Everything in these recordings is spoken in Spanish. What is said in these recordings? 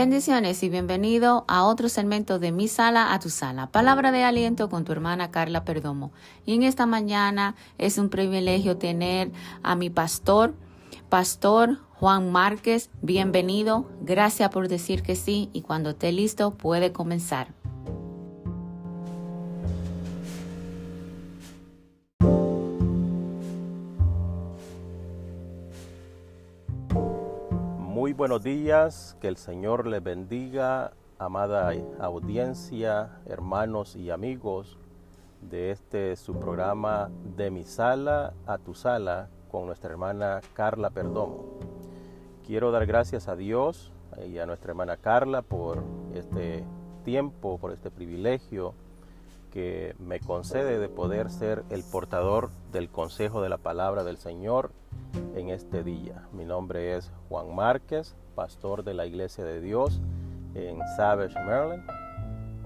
Bendiciones y bienvenido a otro segmento de Mi Sala a tu Sala. Palabra de aliento con tu hermana Carla Perdomo. Y en esta mañana es un privilegio tener a mi pastor, Pastor Juan Márquez. Bienvenido. Gracias por decir que sí y cuando esté listo puede comenzar. Buenos días, que el Señor les bendiga, amada audiencia, hermanos y amigos de este su programa de mi sala a tu sala con nuestra hermana Carla Perdomo. Quiero dar gracias a Dios y a nuestra hermana Carla por este tiempo, por este privilegio que me concede de poder ser el portador del consejo de la palabra del Señor en este día. Mi nombre es Juan Márquez, pastor de la Iglesia de Dios en Savage, Maryland.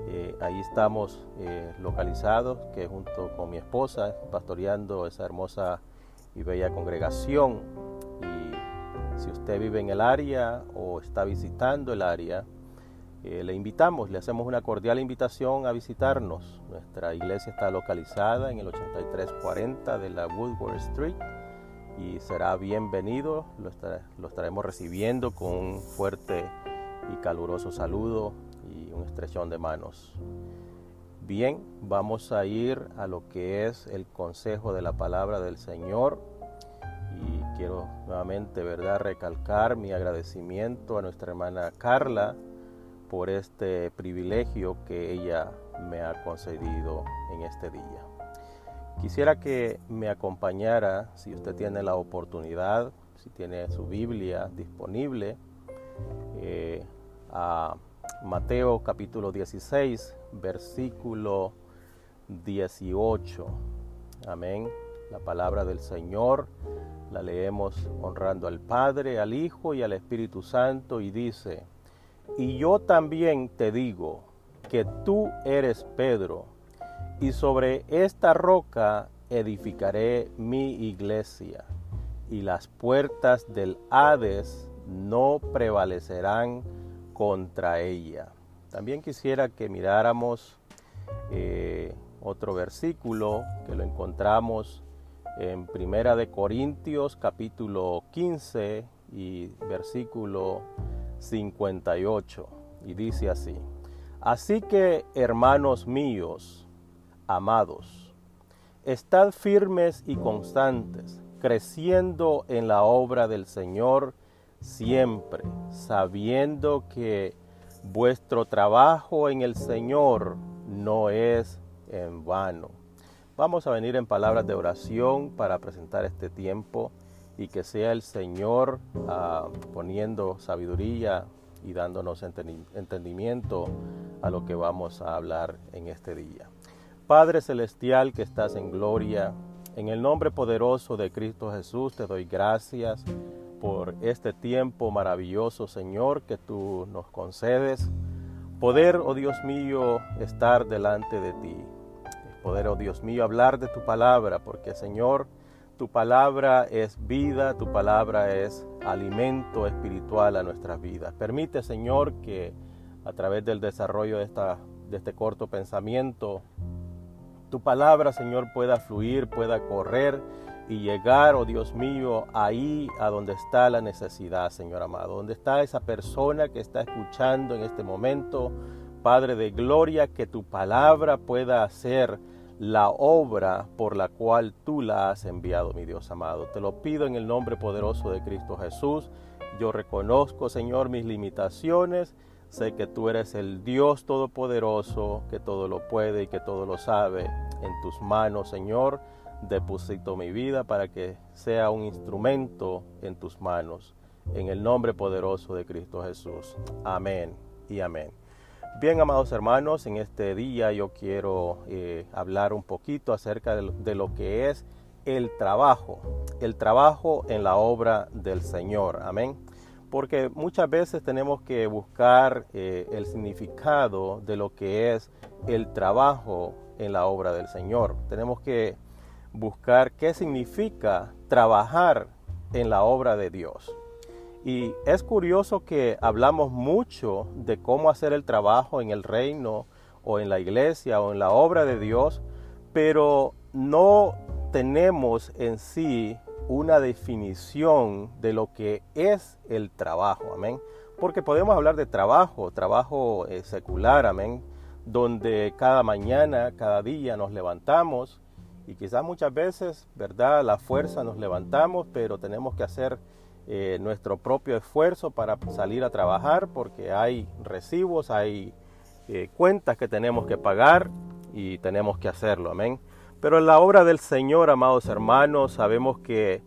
Eh, ahí estamos eh, localizados, que junto con mi esposa, pastoreando esa hermosa y bella congregación. Y si usted vive en el área o está visitando el área, eh, le invitamos, le hacemos una cordial invitación a visitarnos. Nuestra iglesia está localizada en el 8340 de la Woodward Street y será bienvenido. Lo, estaremos recibiendo con un fuerte y caluroso saludo y un estrechón de manos. Bien, vamos a ir a lo que es el consejo de la palabra del Señor y quiero nuevamente, ¿verdad?, recalcar mi agradecimiento a nuestra hermana Carla por este privilegio que ella me ha concedido en este día. Quisiera que me acompañara, si usted tiene la oportunidad, si tiene su Biblia disponible, eh, a Mateo capítulo 16, versículo 18. Amén. La palabra del Señor la leemos honrando al Padre, al Hijo y al Espíritu Santo y dice, y yo también te digo que tú eres Pedro, y sobre esta roca edificaré mi iglesia, y las puertas del Hades no prevalecerán contra ella. También quisiera que miráramos eh, otro versículo que lo encontramos en Primera de Corintios capítulo 15 y versículo 58 y dice así: Así que hermanos míos, amados, estad firmes y constantes, creciendo en la obra del Señor siempre, sabiendo que vuestro trabajo en el Señor no es en vano. Vamos a venir en palabras de oración para presentar este tiempo y que sea el Señor ah, poniendo sabiduría y dándonos entendimiento a lo que vamos a hablar en este día. Padre Celestial que estás en gloria, en el nombre poderoso de Cristo Jesús te doy gracias por este tiempo maravilloso, Señor, que tú nos concedes. Poder, oh Dios mío, estar delante de ti. Poder, oh Dios mío, hablar de tu palabra, porque, Señor, tu palabra es vida, tu palabra es alimento espiritual a nuestras vidas. Permite, Señor, que a través del desarrollo de, esta, de este corto pensamiento, tu palabra, Señor, pueda fluir, pueda correr y llegar, oh Dios mío, ahí a donde está la necesidad, Señor amado, donde está esa persona que está escuchando en este momento, Padre de gloria, que tu palabra pueda hacer la obra por la cual tú la has enviado, mi Dios amado. Te lo pido en el nombre poderoso de Cristo Jesús. Yo reconozco, Señor, mis limitaciones Sé que tú eres el Dios todopoderoso, que todo lo puede y que todo lo sabe. En tus manos, Señor, deposito mi vida para que sea un instrumento en tus manos. En el nombre poderoso de Cristo Jesús. Amén y amén. Bien, amados hermanos, en este día yo quiero eh, hablar un poquito acerca de lo que es el trabajo, el trabajo en la obra del Señor. Amén porque muchas veces tenemos que buscar eh, el significado de lo que es el trabajo en la obra del Señor. Tenemos que buscar qué significa trabajar en la obra de Dios. Y es curioso que hablamos mucho de cómo hacer el trabajo en el reino o en la iglesia o en la obra de Dios, pero no tenemos en sí una definición de lo que es el trabajo, amén. Porque podemos hablar de trabajo, trabajo eh, secular, amén, donde cada mañana, cada día nos levantamos y quizás muchas veces, ¿verdad? La fuerza nos levantamos, pero tenemos que hacer eh, nuestro propio esfuerzo para salir a trabajar porque hay recibos, hay eh, cuentas que tenemos que pagar y tenemos que hacerlo, amén. Pero en la obra del Señor, amados hermanos, sabemos que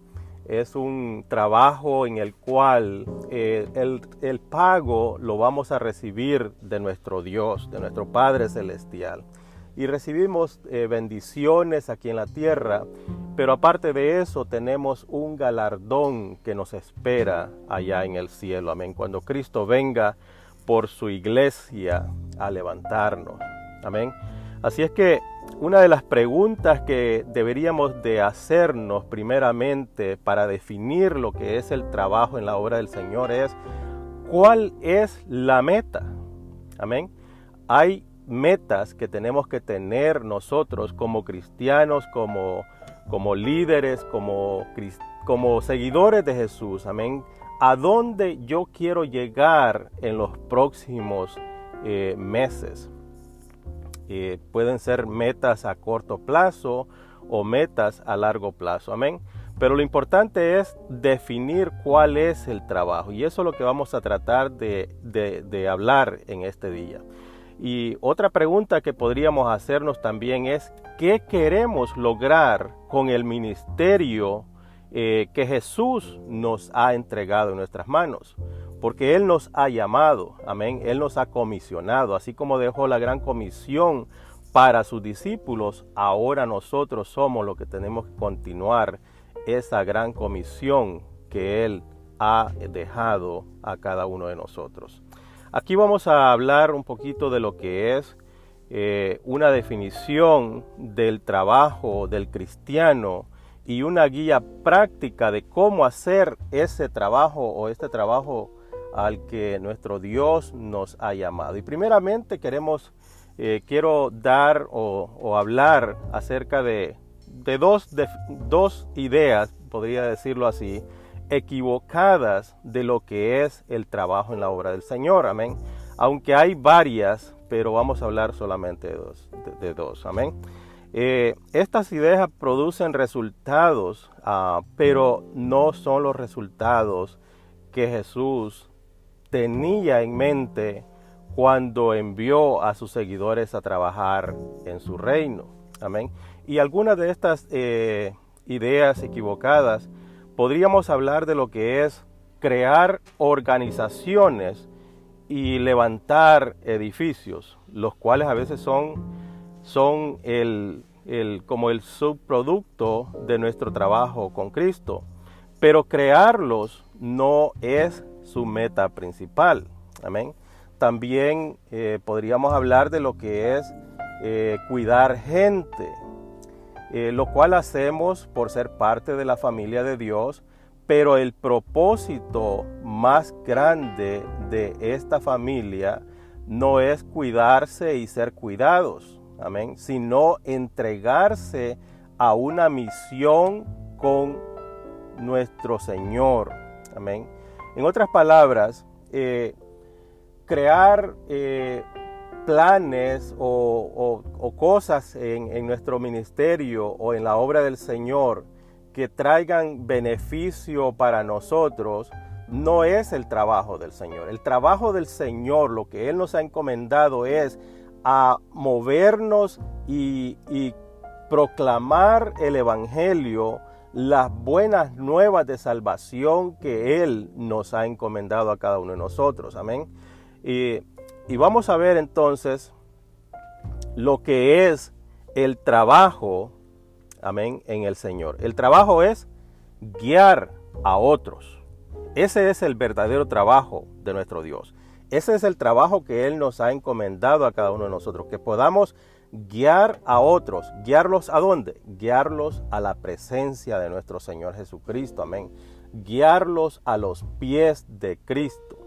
es un trabajo en el cual eh, el, el, pago lo vamos a recibir de nuestro Dios, de nuestro Padre Celestial. Y recibimos bendiciones aquí en la tierra, pero aparte de eso, tenemos un galardón que nos espera allá en el cielo. Amén. Cuando Cristo venga por su iglesia a levantarnos. Amén. Así es que una de las preguntas que deberíamos de hacernos primeramente para definir lo que es el trabajo en la obra del Señor es ¿cuál es la meta? Amén. Hay metas que tenemos que tener nosotros como cristianos, como como líderes, como, como seguidores de Jesús, amén, a dónde yo quiero llegar en los próximos eh, meses. Eh, pueden ser metas a corto plazo o metas a largo plazo, amén. Pero lo importante es definir cuál es el trabajo y eso es lo que vamos a tratar de, hablar en este día. Y otra pregunta que podríamos hacernos también es, ¿qué queremos lograr con el ministerio eh, que Jesús nos ha entregado en nuestras manos? Porque Él nos ha llamado, amén, Él nos ha comisionado, así como dejó la gran comisión para sus discípulos, ahora nosotros somos los que tenemos que continuar esa gran comisión que Él ha dejado a cada uno de nosotros. Aquí vamos a hablar un poquito de lo que es eh, una definición del trabajo del cristiano y una guía práctica de cómo hacer ese trabajo o este trabajo al que nuestro Dios nos ha llamado. Y primeramente queremos, eh, quiero dar o, hablar acerca de, dos, dos ideas, podría decirlo así, equivocadas de lo que es el trabajo en la obra del Señor. Amén. Aunque hay varias, pero vamos a hablar solamente de dos. De, dos amén. Eh, estas ideas producen resultados, ah, pero no son los resultados que Jesús tenía en mente cuando envió a sus seguidores a trabajar en su reino. Amén. Y algunas de estas eh, ideas equivocadas podríamos hablar de lo que es crear organizaciones y levantar edificios, los cuales a veces son, son el, como el subproducto de nuestro trabajo con Cristo. Pero crearlos no es su meta principal. Amén. También eh, podríamos hablar de lo que es eh, cuidar gente, eh, lo cual hacemos por ser parte de la familia de Dios, pero el propósito más grande de esta familia no es cuidarse y ser cuidados, amén, sino entregarse a una misión con nuestro Señor, amén. En otras palabras, eh, crear eh, planes o, cosas en, nuestro ministerio o en la obra del Señor que traigan beneficio para nosotros, no es el trabajo del Señor. El trabajo del Señor, lo que Él nos ha encomendado es a movernos y, y proclamar el Evangelio, las buenas nuevas de salvación que Él nos ha encomendado a cada uno de nosotros. Amén. Y vamos a ver entonces lo que es el trabajo, amén, en el Señor. El trabajo es guiar a otros. Ese es el verdadero trabajo de nuestro Dios. Ese es el trabajo que Él nos ha encomendado a cada uno de nosotros, que podamos guiar a otros. ¿Guiarlos a dónde? Guiarlos a la presencia de nuestro Señor Jesucristo. Amén. Guiarlos a los pies de Cristo.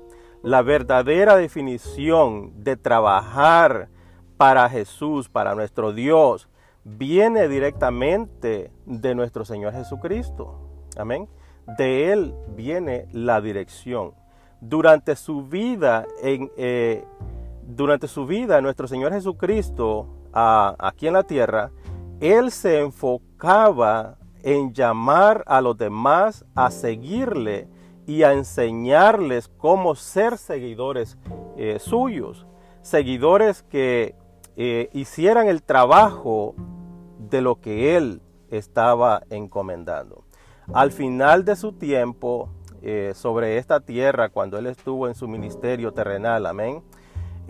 La verdadera definición de trabajar para Jesús, para nuestro Dios, viene directamente de nuestro Señor Jesucristo. Amén. De Él viene la dirección. Durante su vida, eh, durante su vida, nuestro Señor Jesucristo, aquí en la tierra, Él se enfocaba en llamar a los demás a seguirle y a enseñarles cómo ser seguidores eh, suyos, seguidores que eh, hicieran el trabajo de lo que él estaba encomendando. Al final de su tiempo eh, sobre esta tierra, cuando él estuvo en su ministerio terrenal, amén,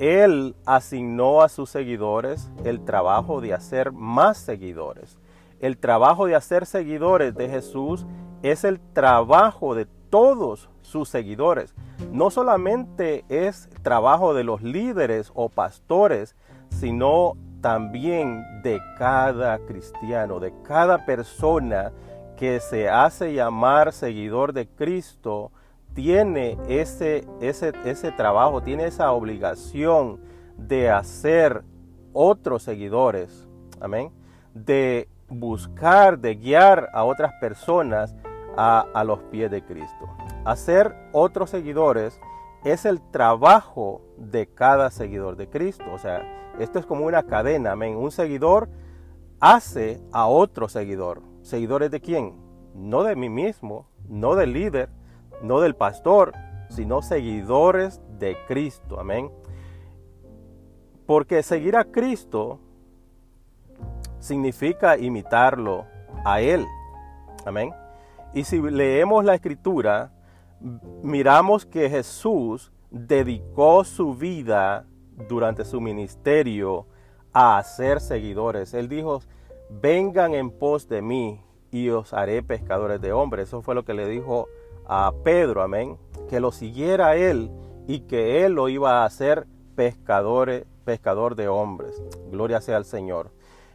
él asignó a sus seguidores el trabajo de hacer más seguidores. El trabajo de hacer seguidores de Jesús es el trabajo de todos sus seguidores. No solamente es trabajo de los líderes o pastores, sino también de cada cristiano, de cada persona que se hace llamar seguidor de Cristo, tiene ese, ese, ese trabajo, tiene esa obligación de hacer otros seguidores, amén, de buscar, de guiar a otras personas a, a los pies de Cristo. Hacer otros seguidores es el trabajo de cada seguidor de Cristo. O sea, esto es como una cadena, amén. Un seguidor hace a otro seguidor. ¿Seguidores de quién? No de mí mismo, no del líder, no del pastor, sino seguidores de Cristo, amén. Porque seguir a Cristo significa imitarlo a Él, amén. Y si leemos la escritura, miramos que Jesús dedicó su vida durante su ministerio a hacer seguidores. Él dijo, vengan en pos de mí y os haré pescadores de hombres. Eso fue lo que le dijo a Pedro, amén, que lo siguiera él y que él lo iba a hacer pescadores, pescador de hombres. Gloria sea al Señor.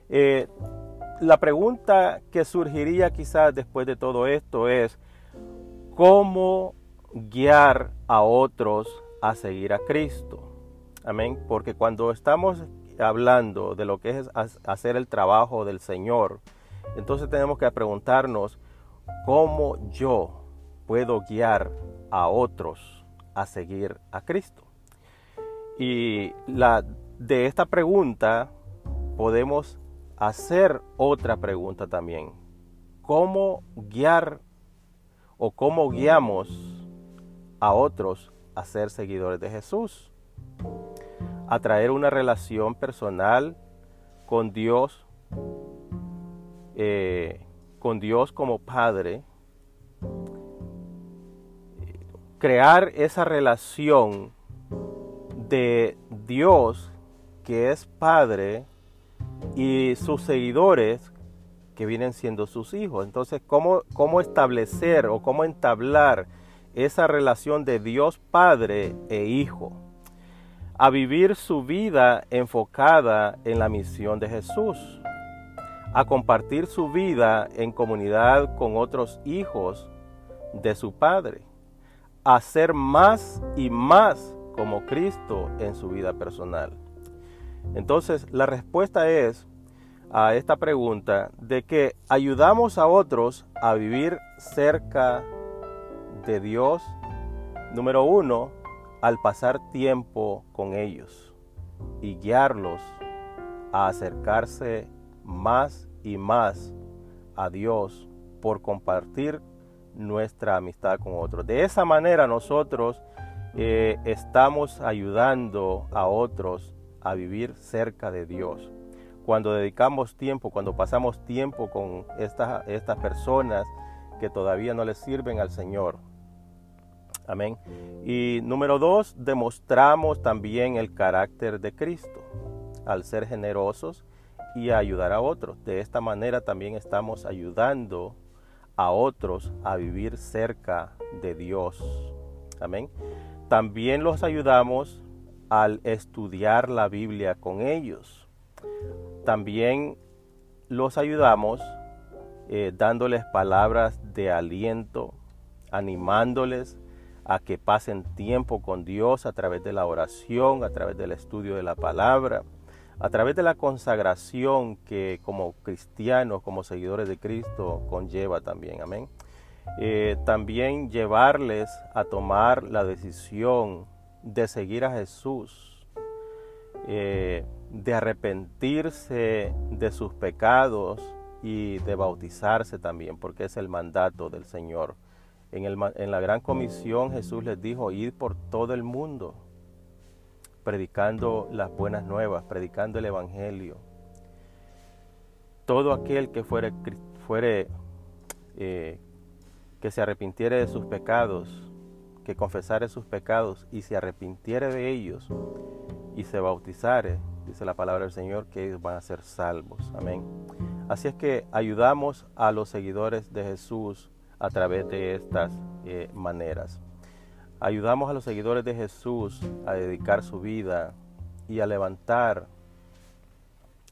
Eh, la pregunta que surgiría quizás después de todo esto es, cómo guiar a otros a seguir a Cristo. Amén. Porque cuando estamos hablando de lo que es hacer el trabajo del Señor, entonces tenemos que preguntarnos cómo yo puedo guiar a otros a seguir a Cristo. Y de esta pregunta podemos hacer otra pregunta también. ¿Cómo guiar o cómo guiamos a otros a ser seguidores de Jesús, a traer una relación personal con Dios, eh, con Dios como Padre, crear esa relación de Dios que es Padre y sus seguidores que vienen siendo sus hijos. Entonces, ¿cómo, cómo establecer o cómo entablar esa relación de Dios Padre e Hijo? A vivir su vida enfocada en la misión de Jesús. A compartir su vida en comunidad con otros hijos de su Padre. A ser más y más como Cristo en su vida personal. Entonces, la respuesta es a esta pregunta de que ayudamos a otros a vivir cerca de Dios, número uno, al pasar tiempo con ellos y guiarlos a acercarse más y más a Dios por compartir nuestra amistad con otros. De esa manera nosotros eh, estamos ayudando a otros a vivir cerca de Dios cuando dedicamos tiempo, cuando pasamos tiempo con estas, estas personas que todavía no les sirven al Señor. Amén. Y número dos, demostramos también el carácter de Cristo al ser generosos y ayudar a otros. De esta manera también estamos ayudando a otros a vivir cerca de Dios. Amén. También los ayudamos al estudiar la Biblia con ellos también los ayudamos eh, dándoles palabras de aliento, animándoles a que pasen tiempo con Dios a través de la oración, a través del estudio de la palabra, a través de la consagración que como cristianos, como seguidores de Cristo, conlleva también. Amén. Eh, también llevarles a tomar la decisión de seguir a Jesús, eh, de arrepentirse de sus pecados y de bautizarse también, porque es el mandato del Señor. En, en la gran comisión Jesús les dijo, ir por todo el mundo, predicando las buenas nuevas, predicando el Evangelio. Todo aquel que fuere, fuere eh, que se arrepintiere de sus pecados, que confesare sus pecados y se arrepintiere de ellos y se bautizare, dice la palabra del Señor, que ellos van a ser salvos. Amén. Así es que ayudamos a los seguidores de Jesús a través de estas eh, maneras. Ayudamos a los seguidores de Jesús a dedicar su vida y a levantar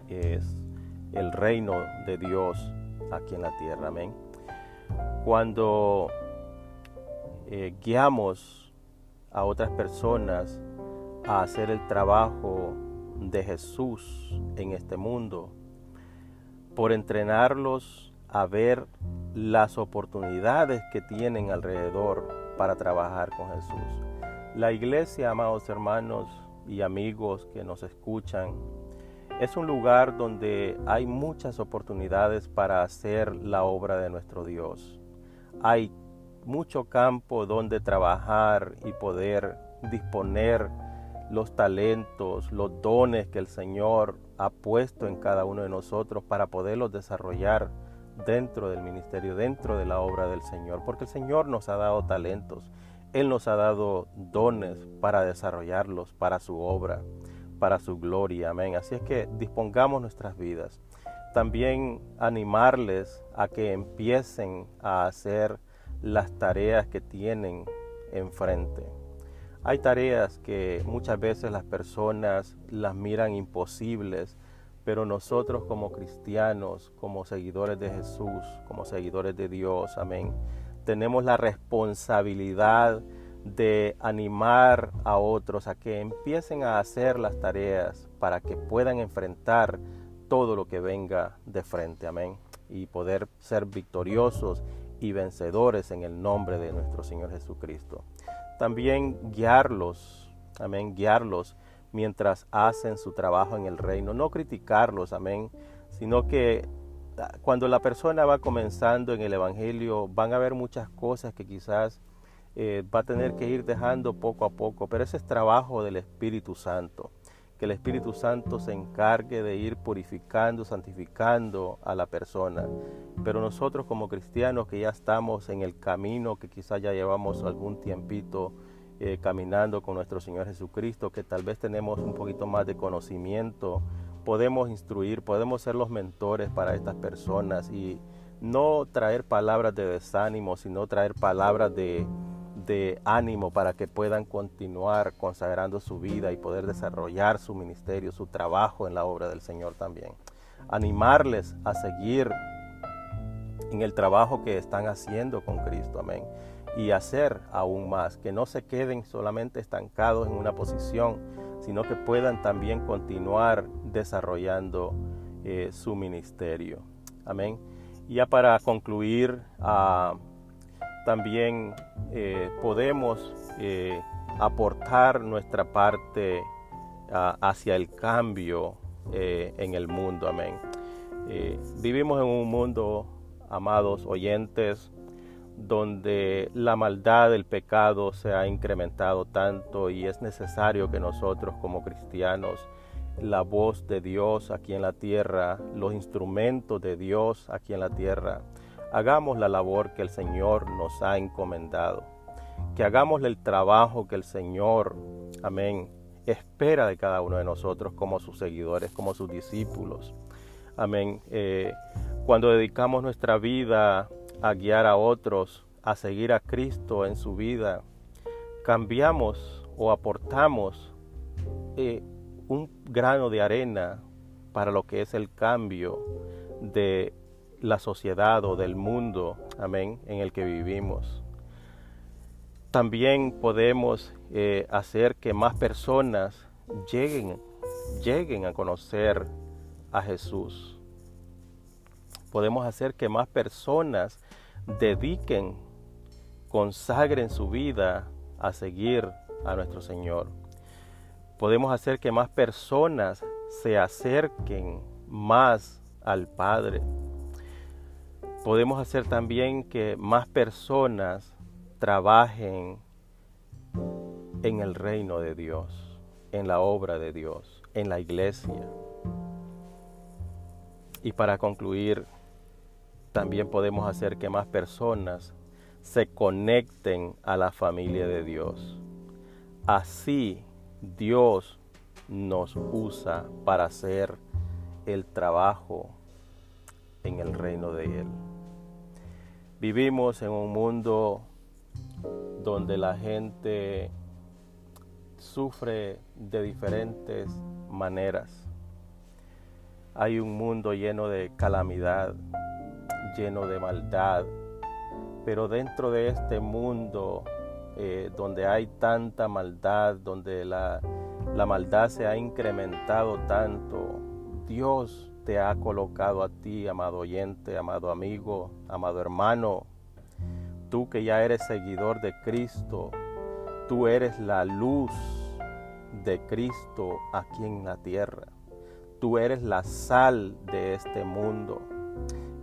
el reino de Dios aquí en la tierra. Amén. Cuando eh, guiamos a otras personas a hacer el trabajo de Jesús en este mundo, por entrenarlos a ver las oportunidades que tienen alrededor para trabajar con Jesús. La iglesia, amados hermanos y amigos que nos escuchan, es un lugar donde hay muchas oportunidades para hacer la obra de nuestro Dios. Hay mucho campo donde trabajar y poder disponer los talentos, los dones que el Señor ha puesto en cada uno de nosotros para poderlos desarrollar dentro del ministerio, dentro de la obra del Señor, porque el Señor nos ha dado talentos, Él nos ha dado dones para desarrollarlos para su obra, para su gloria, amén. Así es que dispongamos nuestras vidas. También animarles a que empiecen a hacer las tareas que tienen enfrente. Hay tareas que muchas veces las personas las miran imposibles, pero nosotros como cristianos, como seguidores de Jesús, como seguidores de Dios, amén, tenemos la responsabilidad de animar a otros a que empiecen a hacer las tareas para que puedan enfrentar todo lo que venga de frente, amén, y poder ser victoriosos y vencedores en el nombre de nuestro Señor Jesucristo. También guiarlos, amén, guiarlos mientras hacen su trabajo en el reino. No criticarlos, amén, sino que ah, cuando la persona va comenzando en el Evangelio van a haber muchas cosas que quizás eh, va a tener que ir dejando poco a poco, pero ese es trabajo del Espíritu Santo. Que el Espíritu Santo se encargue de ir purificando, santificando a la persona. Pero nosotros como cristianos que ya estamos en el camino, que quizás ya llevamos algún tiempito, eh, caminando con nuestro Señor Jesucristo, que tal vez tenemos un poquito más de conocimiento, podemos instruir, podemos ser los mentores para estas personas y no traer palabras de desánimo, sino traer palabras de, de ánimo para que puedan continuar consagrando su vida y poder desarrollar su ministerio, su trabajo en la obra del Señor también. Animarles a seguir en el trabajo que están haciendo con Cristo. Amén y hacer aún más, que no se queden solamente estancados en una posición, sino que puedan también continuar desarrollando eh, su ministerio. Amén. Y ya para concluir, ah, también eh, podemos eh, aportar nuestra parte ah, hacia el cambio en el mundo. Amén. vivimos en un mundo, amados oyentes, donde la maldad, el pecado se ha incrementado tanto y es necesario que nosotros como cristianos, la voz de Dios aquí en la tierra, los instrumentos de Dios aquí en la tierra, hagamos la labor que el Señor nos ha encomendado, que hagamos el trabajo que el Señor, amén, espera de cada uno de nosotros como sus seguidores, como sus discípulos. Amén. Eh, cuando dedicamos nuestra vida a guiar a otros a seguir a Cristo en su vida, cambiamos o aportamos eh, un grano de arena para lo que es el cambio de la sociedad o del mundo, amén, en el que vivimos. También podemos eh, hacer que más personas lleguen, lleguen a conocer a Jesús. Podemos hacer que más personas dediquen, consagren su vida a seguir a nuestro Señor. Podemos hacer que más personas se acerquen más al Padre. Podemos hacer también que más personas trabajen en el reino de Dios, en la obra de Dios, en la iglesia. Y para concluir, también podemos hacer que más personas se conecten a la familia de Dios. Así Dios nos usa para hacer el trabajo en el reino de Él. Vivimos en un mundo donde la gente sufre de diferentes maneras. Hay un mundo lleno de calamidad, lleno de maldad, pero dentro de este mundo eh, donde hay tanta maldad, donde la, la maldad se ha incrementado tanto, Dios te ha colocado a ti, amado oyente, amado amigo, amado hermano, tú que ya eres seguidor de Cristo, tú eres la luz de Cristo aquí en la tierra. Tú eres la sal de este mundo.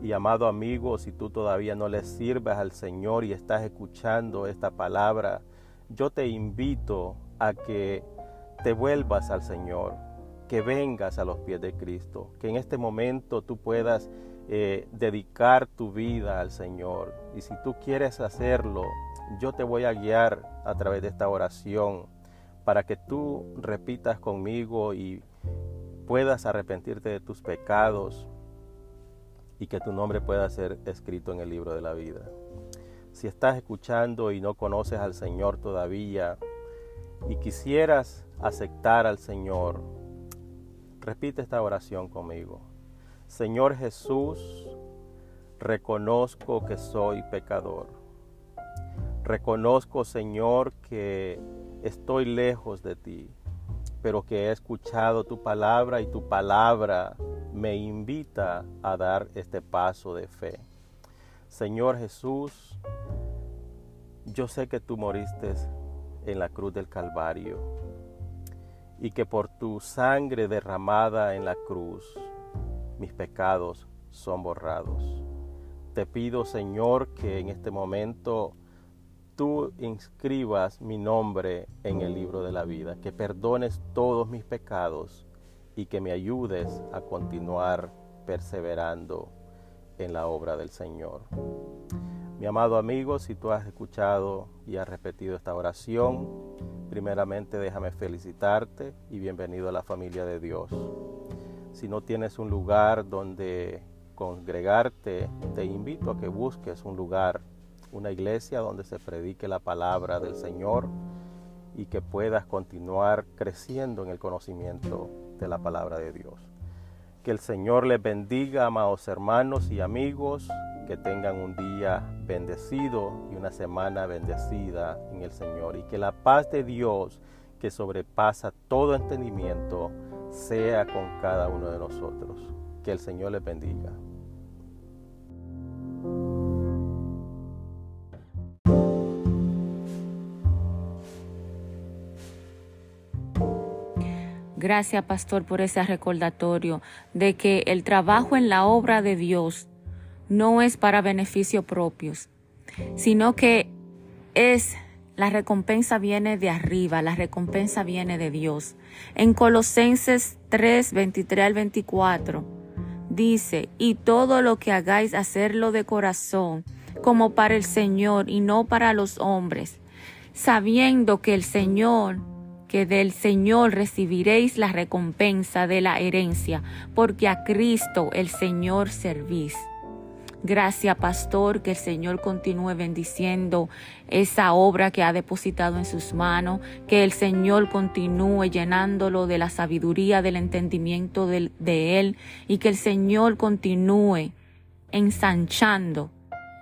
Y amado amigo, si tú todavía no le sirves al Señor y estás escuchando esta palabra, yo te invito a que te vuelvas al Señor, que vengas a los pies de Cristo, que en este momento tú puedas eh, dedicar tu vida al Señor. Y si tú quieres hacerlo, yo te voy a guiar a través de esta oración para que tú repitas conmigo y puedas arrepentirte de tus pecados y que tu nombre pueda ser escrito en el libro de la vida. Si estás escuchando y no conoces al Señor todavía y quisieras aceptar al Señor, repite esta oración conmigo. Señor Jesús, reconozco que soy pecador. Reconozco, Señor, que estoy lejos de ti pero que he escuchado tu palabra y tu palabra me invita a dar este paso de fe. Señor Jesús, yo sé que tú moriste en la cruz del Calvario y que por tu sangre derramada en la cruz mis pecados son borrados. Te pido, Señor, que en este momento tú inscribas mi nombre en el libro de la vida, que perdones todos mis pecados y que me ayudes a continuar perseverando en la obra del Señor. Mi amado amigo, si tú has escuchado y has repetido esta oración, primeramente déjame felicitarte y bienvenido a la familia de Dios. Si no tienes un lugar donde congregarte, te invito a que busques un lugar una iglesia donde se predique la palabra del Señor y que puedas continuar creciendo en el conocimiento de la palabra de Dios. Que el Señor les bendiga, amados hermanos y amigos, que tengan un día bendecido y una semana bendecida en el Señor y que la paz de Dios que sobrepasa todo entendimiento sea con cada uno de nosotros. Que el Señor les bendiga. Gracias, pastor, por ese recordatorio de que el trabajo en la obra de Dios no es para beneficios propios, sino que es la recompensa viene de arriba, la recompensa viene de Dios. En Colosenses 3, 23 al 24 dice, y todo lo que hagáis, hacerlo de corazón, como para el Señor y no para los hombres, sabiendo que el Señor que del Señor recibiréis la recompensa de la herencia, porque a Cristo el Señor servís. Gracias, pastor, que el Señor continúe bendiciendo esa obra que ha depositado en sus manos, que el Señor continúe llenándolo de la sabiduría, del entendimiento de, de Él y que el Señor continúe ensanchando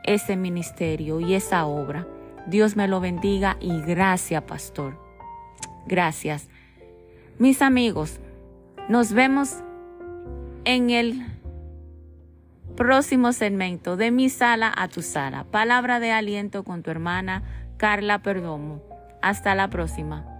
ese ministerio y esa obra. Dios me lo bendiga y gracias, pastor. Gracias. Mis amigos, nos vemos en el próximo segmento de mi sala a tu sala. Palabra de aliento con tu hermana Carla Perdomo. Hasta la próxima.